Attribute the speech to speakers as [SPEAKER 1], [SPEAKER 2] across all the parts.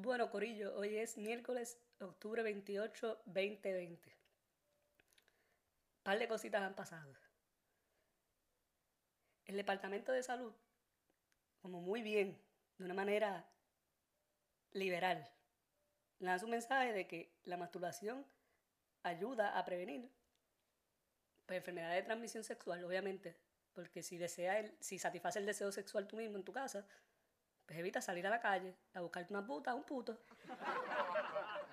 [SPEAKER 1] Bueno, Corillo, hoy es miércoles, octubre 28, 2020. Un par de cositas han pasado. El Departamento de Salud, como muy bien, de una manera liberal, lanza un mensaje de que la masturbación ayuda a prevenir enfermedades de transmisión sexual, obviamente, porque si desea el, si satisface el deseo sexual tú mismo en tu casa, pues evita salir a la calle a buscarte una puta un puto.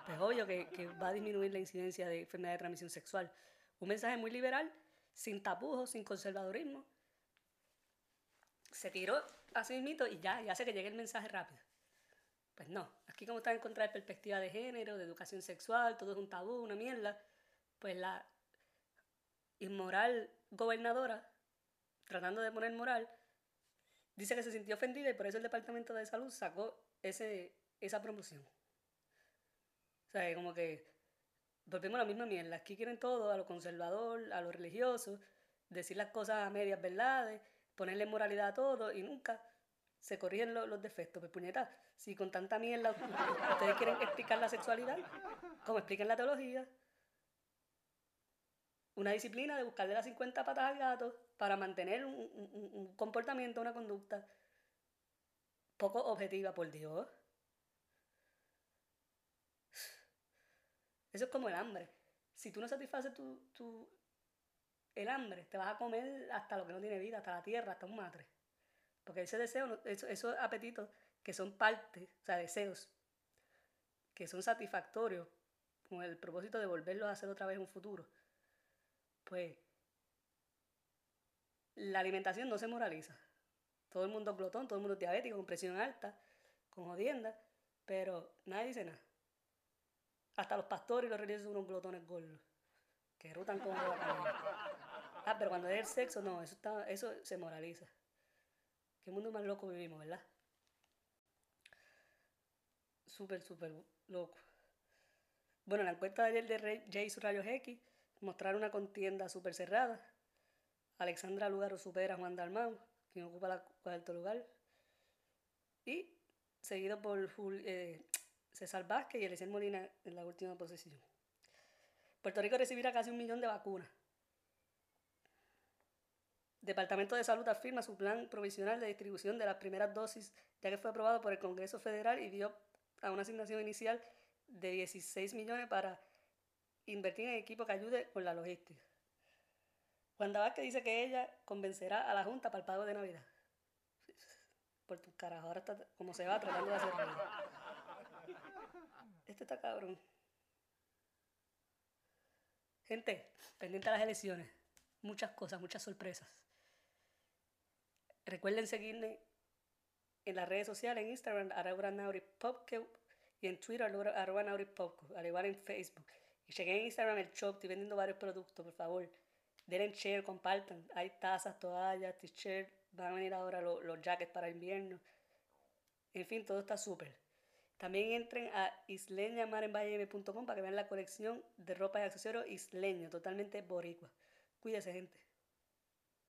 [SPEAKER 1] Pues obvio que, va a disminuir la incidencia de enfermedad de transmisión sexual. Un mensaje muy liberal, sin tapujos, sin conservadurismo. Se tiró así mismo y ya, ya hace que llegue el mensaje rápido. Pues no, aquí como está en contra de perspectiva de género, de educación sexual, todo es un tabú, una mierda, pues la inmoral gobernadora, tratando de poner moral, dice que se sintió ofendida y por eso el Departamento de Salud sacó ese, esa promoción. O sea, como que volvemos a la misma mierda. Aquí quieren todo, a lo conservador, a lo religioso, decir las cosas a medias verdades, ponerle moralidad a todo y nunca se corrigen los, defectos. Pues puñeta, si con tanta mierda ustedes quieren explicar la sexualidad, como explican la teología, una disciplina de buscarle las 50 patas al gato para mantener un, comportamiento, una conducta poco objetiva, por Dios. Eso es como el hambre. Si tú no satisfaces tu, tu, el hambre, te vas a comer hasta lo que no tiene vida, hasta la tierra, hasta un matre. Porque ese deseo, esos apetitos que son parte, o sea, deseos, que son satisfactorios, con el propósito de volverlos a hacer otra vez en un futuro, pues la alimentación no se moraliza. Todo el mundo es glotón, todo el mundo es diabético, con presión alta, con jodienda, pero nadie dice nada. Hasta los pastores y los religiosos son unos glotones gordos, que rutan como Ah, pero cuando es el sexo, no, eso, está, eso se moraliza. Qué mundo más loco vivimos, ¿verdad? Súper, súper loco. Bueno, la encuesta de ayer de Jay Rayos X mostrar una contienda súper cerrada. Alexandra Lugaro supera Juan Dalmau, quien ocupa el cuarto lugar. Y seguido por eh, César Vázquez y Eliseo Molina en la última posición. Puerto Rico recibirá casi un millón de vacunas. Departamento de Salud afirma su plan provisional de distribución de las primeras dosis, ya que fue aprobado por el Congreso Federal y dio a una asignación inicial de 16 millones para invertir en equipo que ayude con la logística. Wanda Vázquez dice que ella convencerá a la Junta para el pago de Navidad. Por tu carajo, ahora está como se va tratando de hacer Este está cabrón. Gente, pendiente de las elecciones. Muchas cosas, muchas sorpresas. Recuerden seguirme en las redes sociales, en Instagram, arroba y en Twitter, arroba al igual en Facebook. Y chequen en Instagram el shop, estoy vendiendo varios productos, por favor. Denle share, compartan. Hay tazas, toallas, t-shirts. Van a venir ahora los, los jackets para invierno. En fin, todo está súper. También entren a isleñamarenvalle.com para que vean la colección de ropa y accesorios isleño, totalmente boricua. Cuídese, gente.